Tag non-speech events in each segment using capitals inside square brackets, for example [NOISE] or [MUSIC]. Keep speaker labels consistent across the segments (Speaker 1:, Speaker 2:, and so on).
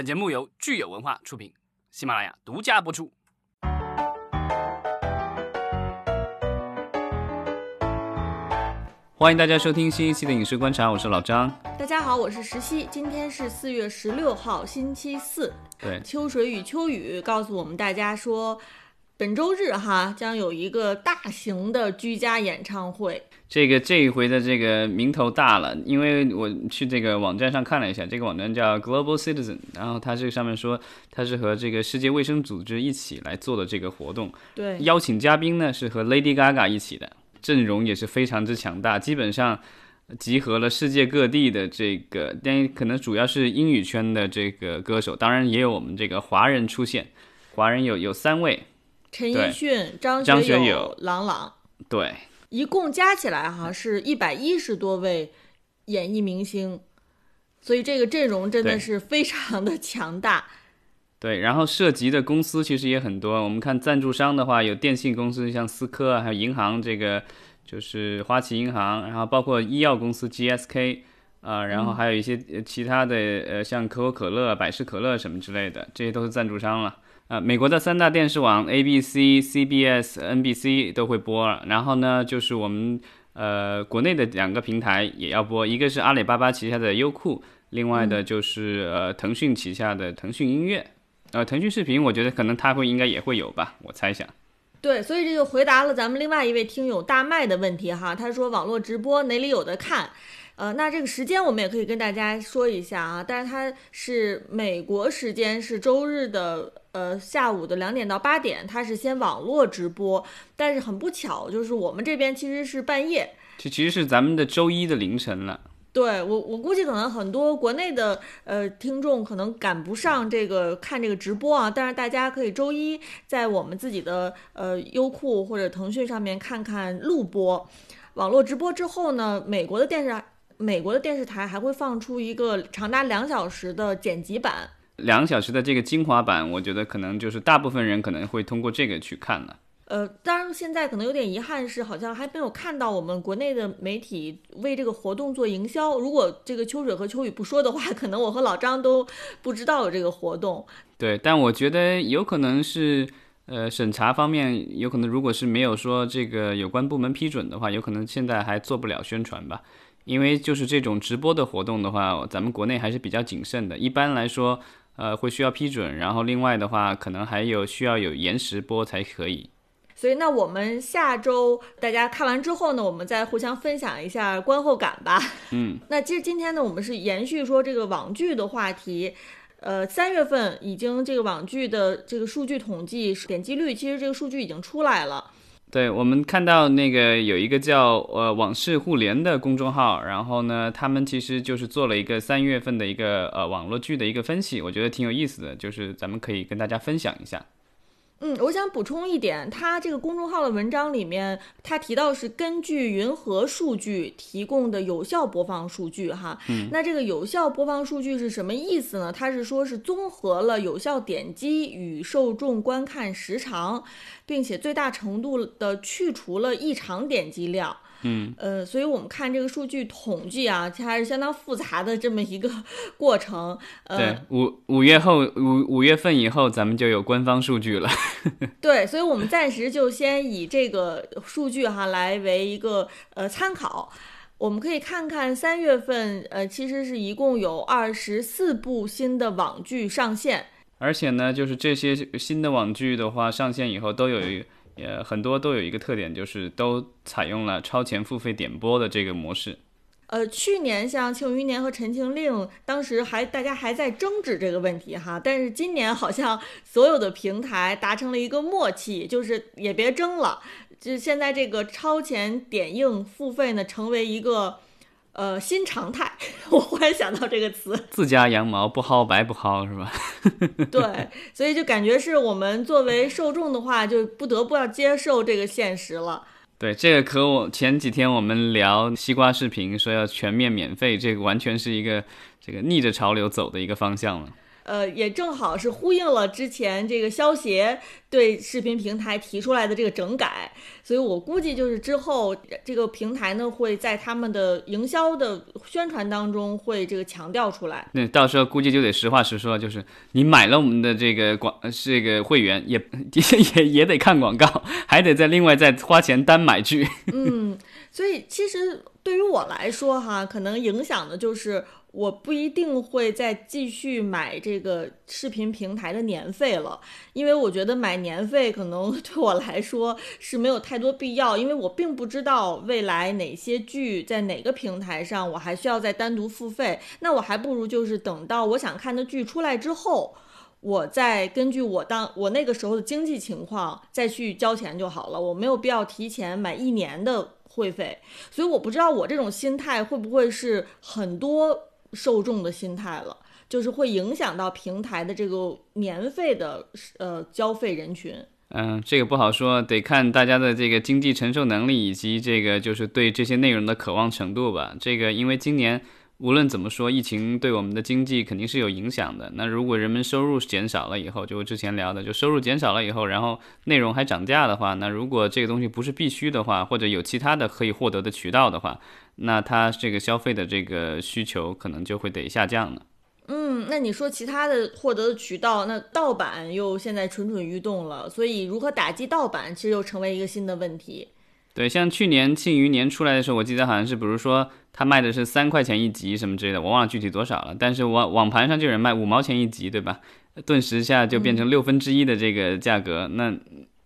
Speaker 1: 本节目由聚友文化出品，喜马拉雅独家播出。欢迎大家收听新一期的影视观察，我是老张。
Speaker 2: 大家好，我是石溪。今天是四月十六号，星期四。
Speaker 1: 对，
Speaker 2: 秋水与秋雨告诉我们大家说，本周日哈将有一个大型的居家演唱会。
Speaker 1: 这个这一回的这个名头大了，因为我去这个网站上看了一下，这个网站叫 Global Citizen，然后它这个上面说它是和这个世界卫生组织一起来做的这个活动。
Speaker 2: 对，
Speaker 1: 邀请嘉宾呢是和 Lady Gaga 一起的。阵容也是非常之强大，基本上集合了世界各地的这个，但可能主要是英语圈的这个歌手，当然也有我们这个华人出现。华人有有三位：
Speaker 2: 陈奕迅、
Speaker 1: 张
Speaker 2: 学友、郎朗。
Speaker 1: 对，
Speaker 2: 一共加起来哈是一百一十多位演艺明星，所以这个阵容真的是非常的强大。
Speaker 1: 对，然后涉及的公司其实也很多。我们看赞助商的话，有电信公司，像思科啊，还有银行，这个就是花旗银行，然后包括医药公司 GSK 啊，然后还有一些其他的，呃，像可口可乐、百事可乐什么之类的，这些都是赞助商了。啊，美国的三大电视网 ABC、CBS、NBC 都会播。然后呢，就是我们呃国内的两个平台也要播，一个是阿里巴巴旗下的优酷，另外的就是呃腾讯旗下的腾讯音乐。呃，腾讯视频，我觉得可能它会应该也会有吧，我猜想。
Speaker 2: 对，所以这就回答了咱们另外一位听友大麦的问题哈。他说网络直播哪里有的看？呃，那这个时间我们也可以跟大家说一下啊。但是它是美国时间是周日的呃下午的两点到八点，它是先网络直播。但是很不巧，就是我们这边其实是半夜，
Speaker 1: 这其实是咱们的周一的凌晨了。
Speaker 2: 对我，我估计可能很多国内的呃听众可能赶不上这个看这个直播啊，但是大家可以周一在我们自己的呃优酷或者腾讯上面看看录播。网络直播之后呢，美国的电视美国的电视台还会放出一个长达两小时的剪辑版，
Speaker 1: 两小时的这个精华版，我觉得可能就是大部分人可能会通过这个去看了。
Speaker 2: 呃，当然现在可能有点遗憾，是好像还没有看到我们国内的媒体为这个活动做营销。如果这个秋水和秋雨不说的话，可能我和老张都不知道有这个活动。
Speaker 1: 对，但我觉得有可能是，呃，审查方面有可能，如果是没有说这个有关部门批准的话，有可能现在还做不了宣传吧。因为就是这种直播的活动的话，咱们国内还是比较谨慎的。一般来说，呃，会需要批准，然后另外的话，可能还有需要有延时播才可以。
Speaker 2: 所以，那我们下周大家看完之后呢，我们再互相分享一下观后感吧。
Speaker 1: 嗯，[LAUGHS]
Speaker 2: 那其实今天呢，我们是延续说这个网剧的话题。呃，三月份已经这个网剧的这个数据统计点击率，其实这个数据已经出来了。
Speaker 1: 对，我们看到那个有一个叫呃网视互联的公众号，然后呢，他们其实就是做了一个三月份的一个呃网络剧的一个分析，我觉得挺有意思的，就是咱们可以跟大家分享一下。
Speaker 2: 嗯，我想补充一点，他这个公众号的文章里面，他提到是根据云和数据提供的有效播放数据，哈，
Speaker 1: 嗯，
Speaker 2: 那这个有效播放数据是什么意思呢？它是说是综合了有效点击与受众观看时长，并且最大程度的去除了异常点击量。
Speaker 1: 嗯
Speaker 2: 呃，所以我们看这个数据统计啊，它还是相当复杂的这么一个 [LAUGHS] 过程。
Speaker 1: 对，五五月后五五月份以后，咱们就有官方数据了。[LAUGHS]
Speaker 2: 对，所以我们暂时就先以这个数据哈来为一个呃参考。我们可以看看三月份，呃，其实是一共有二十四部新的网剧上线，
Speaker 1: 而且呢，就是这些新的网剧的话，上线以后都有一。也，很多都有一个特点，就是都采用了超前付费点播的这个模式。
Speaker 2: 呃，去年像《庆余年》和《陈情令》，当时还大家还在争执这个问题哈，但是今年好像所有的平台达成了一个默契，就是也别争了，就现在这个超前点映付费呢，成为一个。呃，新常态，[LAUGHS] 我忽然想到这个词，
Speaker 1: 自家羊毛不薅白不薅，是吧？[LAUGHS]
Speaker 2: 对，所以就感觉是我们作为受众的话，就不得不要接受这个现实了。
Speaker 1: 对，这个和我前几天我们聊西瓜视频说要全面免费，这个完全是一个这个逆着潮流走的一个方向了。
Speaker 2: 呃，也正好是呼应了之前这个消协对视频平台提出来的这个整改，所以我估计就是之后这个平台呢会在他们的营销的宣传当中会这个强调出来。
Speaker 1: 那到时候估计就得实话实说，就是你买了我们的这个广这个会员，也也也得看广告，还得再另外再花钱单买剧。
Speaker 2: 嗯，所以其实对于我来说哈，可能影响的就是。我不一定会再继续买这个视频平台的年费了，因为我觉得买年费可能 [LAUGHS] 对我来说是没有太多必要，因为我并不知道未来哪些剧在哪个平台上我还需要再单独付费，那我还不如就是等到我想看的剧出来之后，我再根据我当我那个时候的经济情况再去交钱就好了，我没有必要提前买一年的会费，所以我不知道我这种心态会不会是很多。受众的心态了，就是会影响到平台的这个年费的呃交费人群。
Speaker 1: 嗯，这个不好说，得看大家的这个经济承受能力以及这个就是对这些内容的渴望程度吧。这个因为今年无论怎么说，疫情对我们的经济肯定是有影响的。那如果人们收入减少了以后，就之前聊的，就收入减少了以后，然后内容还涨价的话，那如果这个东西不是必须的话，或者有其他的可以获得的渠道的话。那它这个消费的这个需求可能就会得下降了。
Speaker 2: 嗯，那你说其他的获得的渠道，那盗版又现在蠢蠢欲动了，所以如何打击盗版，其实又成为一个新的问题。
Speaker 1: 对，像去年《庆余年》出来的时候，我记得好像是，比如说他卖的是三块钱一集什么之类的，我忘了具体多少了。但是网网盘上就有人卖五毛钱一集，对吧？顿时一下就变成六分之一的这个价格，那。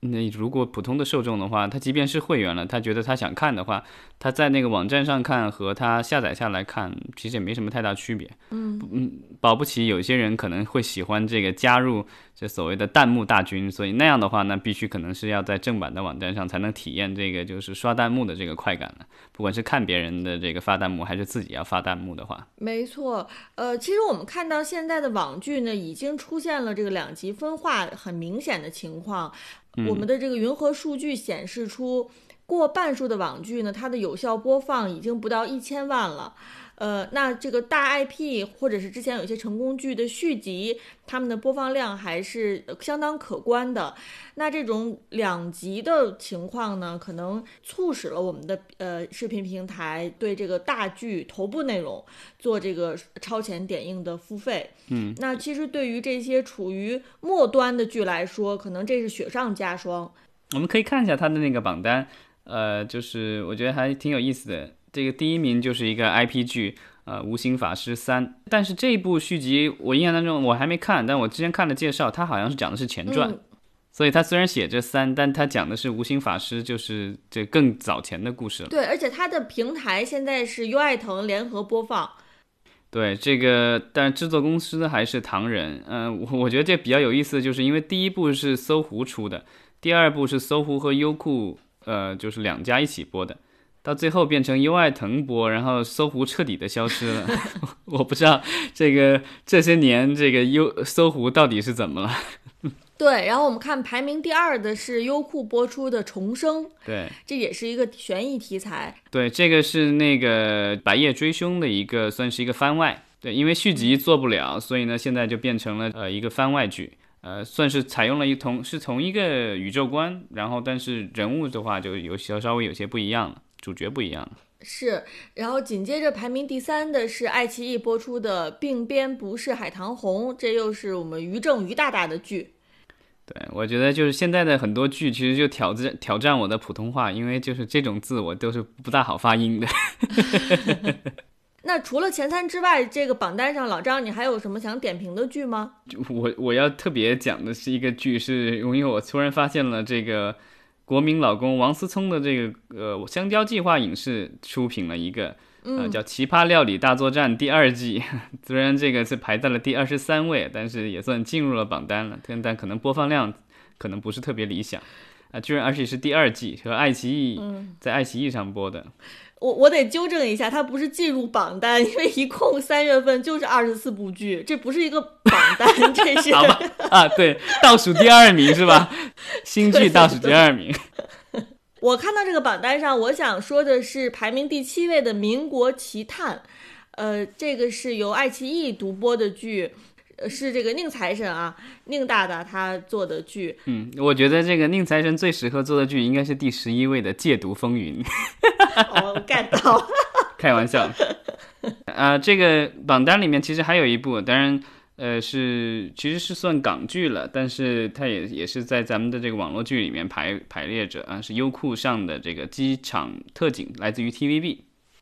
Speaker 1: 那如果普通的受众的话，他即便是会员了，他觉得他想看的话，他在那个网站上看和他下载下来看，其实也没什么太大区别。
Speaker 2: 嗯
Speaker 1: 嗯，保不齐有些人可能会喜欢这个加入这所谓的弹幕大军，所以那样的话，那必须可能是要在正版的网站上才能体验这个就是刷弹幕的这个快感了。不管是看别人的这个发弹幕，还是自己要发弹幕的话，
Speaker 2: 没错。呃，其实我们看到现在的网剧呢，已经出现了这个两极分化很明显的情况。我们的这个云和数据显示出，过半数的网剧呢，它的有效播放已经不到一千万了。呃，那这个大 IP 或者是之前有一些成功剧的续集，他们的播放量还是相当可观的。那这种两极的情况呢，可能促使了我们的呃视频平台对这个大剧头部内容做这个超前点映的付费。
Speaker 1: 嗯，
Speaker 2: 那其实对于这些处于末端的剧来说，可能这是雪上加霜。
Speaker 1: 我们可以看一下它的那个榜单，呃，就是我觉得还挺有意思的。这个第一名就是一个 IP 剧，呃，《无心法师三》。但是这一部续集，我印象当中我还没看，但我之前看了介绍，它好像是讲的是前传，所以它虽然写着三，但它讲的是无心法师，就是这更早前的故事了。
Speaker 2: 对，而且它的平台现在是优爱腾联合播放。
Speaker 1: 对，这个，但制作公司还是唐人。嗯，我我觉得这比较有意思，就是因为第一部是搜狐出的，第二部是搜狐和优酷，呃，就是两家一起播的。到最后变成优爱腾播，然后搜狐彻底的消失了。[LAUGHS] 我不知道这个这些年这个优搜狐到底是怎么了。[LAUGHS]
Speaker 2: 对，然后我们看排名第二的是优酷播出的《重生》，
Speaker 1: 对，
Speaker 2: 这也是一个悬疑题材。
Speaker 1: 对，这个是那个《白夜追凶》的一个，算是一个番外。对，因为续集做不了，所以呢，现在就变成了呃一个番外剧。呃，算是采用了一同是同一个宇宙观，然后但是人物的话就有稍稍微有些不一样了。主角不一样
Speaker 2: 是，然后紧接着排名第三的是爱奇艺播出的《鬓边不是海棠红》，这又是我们于正于大大的剧。
Speaker 1: 对，我觉得就是现在的很多剧其实就挑战挑战我的普通话，因为就是这种字我都是不大好发音的。[LAUGHS]
Speaker 2: 那除了前三之外，这个榜单上老张，你还有什么想点评的剧吗？
Speaker 1: 我我要特别讲的是一个剧，是因为我突然发现了这个。国民老公王思聪的这个呃香蕉计划影视出品了一个呃叫《奇葩料理大作战》第二季，[LAUGHS] 虽然这个是排在了第二十三位，但是也算进入了榜单了，但但可能播放量可能不是特别理想。啊，居然而且是第二季和爱奇艺在爱奇艺上播的。
Speaker 2: 我我得纠正一下，它不是进入榜单，因为一共三月份就是二十四部剧，这不是一个榜单，这是 [LAUGHS]
Speaker 1: 好吧？啊，对，倒数第二名是吧？新剧倒数第二名。[LAUGHS]
Speaker 2: 我看到这个榜单上，我想说的是排名第七位的《民国奇探》，呃，这个是由爱奇艺独播的剧，呃是这个宁财神啊，宁大大他做的剧。
Speaker 1: 嗯，我觉得这个宁财神最适合做的剧应该是第十一位的《戒毒风云》。[LAUGHS]
Speaker 2: 哦，get 到。[LAUGHS]
Speaker 1: 开玩笑。啊，这个榜单里面其实还有一部，当然，呃，是其实是算港剧了，但是它也也是在咱们的这个网络剧里面排排列着啊，是优酷上的这个机场特警，来自于 TVB，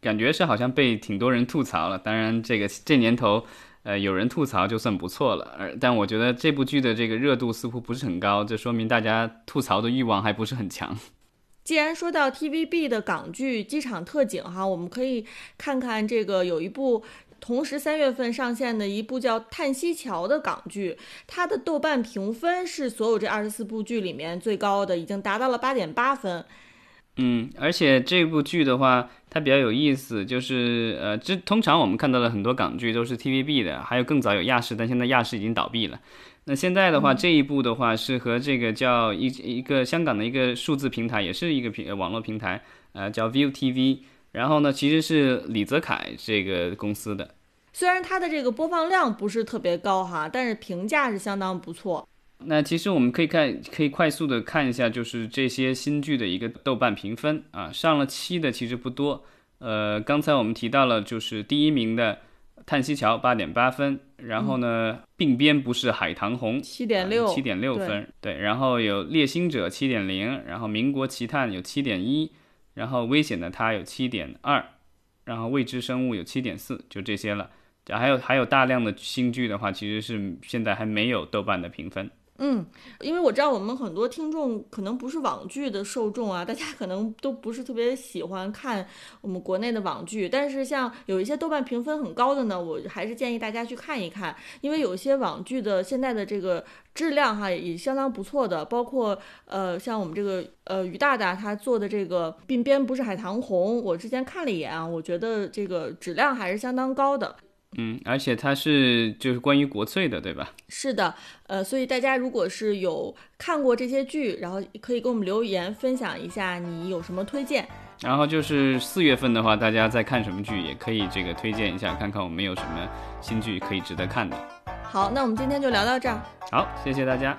Speaker 1: 感觉是好像被挺多人吐槽了。当然，这个这年头，呃，有人吐槽就算不错了。而但我觉得这部剧的这个热度似乎不是很高，这说明大家吐槽的欲望还不是很强。[LAUGHS]
Speaker 2: 既然说到 TVB 的港剧《机场特警》哈，我们可以看看这个有一部同时三月份上线的一部叫《叹息桥》的港剧，它的豆瓣评分是所有这二十四部剧里面最高的，已经达到了八点八分。
Speaker 1: 嗯，而且这部剧的话，它比较有意思，就是呃，这通常我们看到的很多港剧都是 TVB 的，还有更早有亚视，但现在亚视已经倒闭了。那现在的话，这一部的话是和这个叫一一个香港的一个数字平台，也是一个平网络平台，呃，叫 View TV。然后呢，其实是李泽楷这个公司的。
Speaker 2: 虽然它的这个播放量不是特别高哈，但是评价是相当不错。
Speaker 1: 那其实我们可以看，可以快速的看一下，就是这些新剧的一个豆瓣评分啊，上了七的其实不多。呃，刚才我们提到了，就是第一名的。叹息桥八点八分，然后呢，鬓边不是海棠红
Speaker 2: 七点六
Speaker 1: 七点六分，对，然后有猎星者七点零，然后民国奇探有七点一，然后危险的他有七点二，然后未知生物有七点四，就这些了。还有还有大量的新剧的话，其实是现在还没有豆瓣的评分。
Speaker 2: 嗯，因为我知道我们很多听众可能不是网剧的受众啊，大家可能都不是特别喜欢看我们国内的网剧。但是像有一些豆瓣评分很高的呢，我还是建议大家去看一看，因为有些网剧的现在的这个质量哈也相当不错的，包括呃像我们这个呃于大大他做的这个鬓边不是海棠红，我之前看了一眼啊，我觉得这个质量还是相当高的。
Speaker 1: 嗯，而且它是就是关于国粹的，对吧？
Speaker 2: 是的，呃，所以大家如果是有看过这些剧，然后可以给我们留言分享一下你有什么推荐。
Speaker 1: 然后就是四月份的话，大家在看什么剧，也可以这个推荐一下，看看我们有什么新剧可以值得看的。
Speaker 2: 好，那我们今天就聊到这儿。
Speaker 1: 好，谢谢大家。